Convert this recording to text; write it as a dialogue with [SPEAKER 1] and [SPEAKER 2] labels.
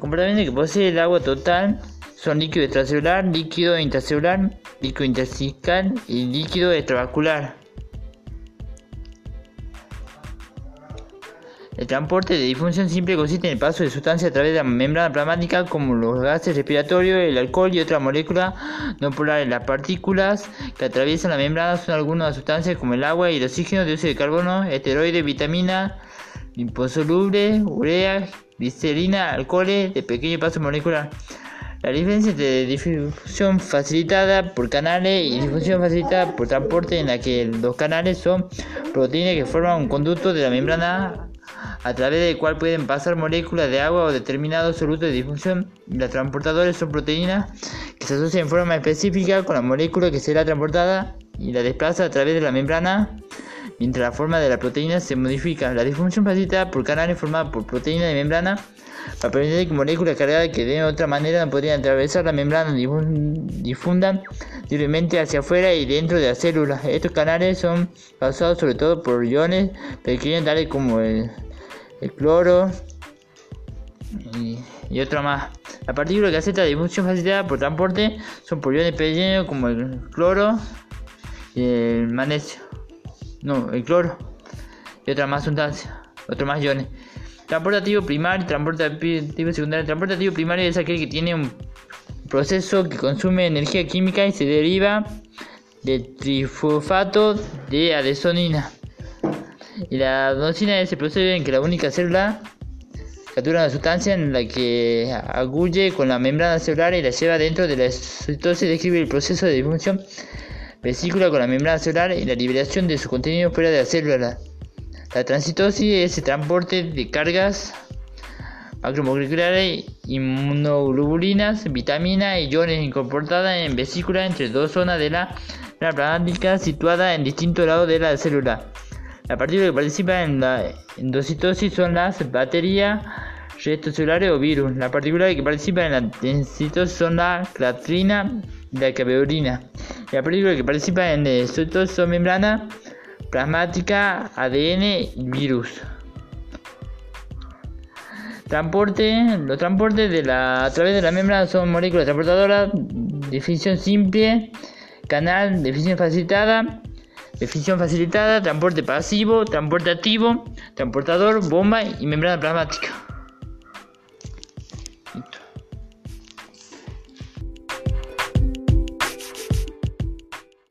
[SPEAKER 1] comportamiento que posee el agua total son líquido extracelular, líquido intracelular, líquido intersticial y líquido extravascular. El transporte de difusión simple consiste en el paso de sustancias a través de la membrana plasmática como los gases respiratorios, el alcohol y otras moléculas no polares. Las partículas que atraviesan la membrana son algunas sustancias como el agua y el oxígeno, dióxido de carbono, esteroides, vitaminas, liposolubles, urea, glicerina, alcoholes de pequeño paso molecular. La diferencia entre difusión facilitada por canales y difusión facilitada por transporte en la que los canales son proteínas que forman un conducto de la membrana a través del cual pueden pasar moléculas de agua o determinados solutos de difusión. Los transportadores son proteínas que se asocian en forma específica con la molécula que será transportada y la desplaza a través de la membrana mientras la forma de la proteína se modifica. La difusión facilitada por canales formada por proteínas de membrana para permitir que moléculas cargadas que de otra manera no podrían atravesar la membrana difundan libremente hacia afuera y dentro de la célula. Estos canales son causados sobre todo por iones pequeños tales como el cloro y, otra más. La partícula que acepta la difusión facilitada por transporte son por iones pequeños como el cloro y el magnesio. No, el cloro y otra más sustancias, otros más iones. Transportativo primario, transportativo secundario. Transportativo primario es aquel que tiene un proceso que consume energía química y se deriva del trifosfato de adesonina. Y la adenosina es el proceso en que la única célula captura una sustancia en la que agulle con la membrana celular y la lleva dentro de la citosis. Describe el proceso de difusión vesícula con la membrana celular y la liberación de su contenido fuera de la célula. La transitosis es el transporte de cargas macromoleculares, inmunoglobulinas, vitaminas y iones incorporadas en vesícula entre dos zonas de la plasmática situadas en distintos lados de la célula. Las partículas que participan en la endocitosis son las bacterias, restos celulares o virus. Las partículas que participan en la densitosis son la clatrina y la caveolina. Las partículas que participan en la endocitosis son membrana plasmática, ADN y virus. Transporte, los transportes de la, a través de la membrana son moléculas transportadoras, definición simple, canal, definición facilitada, Definición facilitada, transporte pasivo, transporte activo, transportador, bomba y membrana plasmática.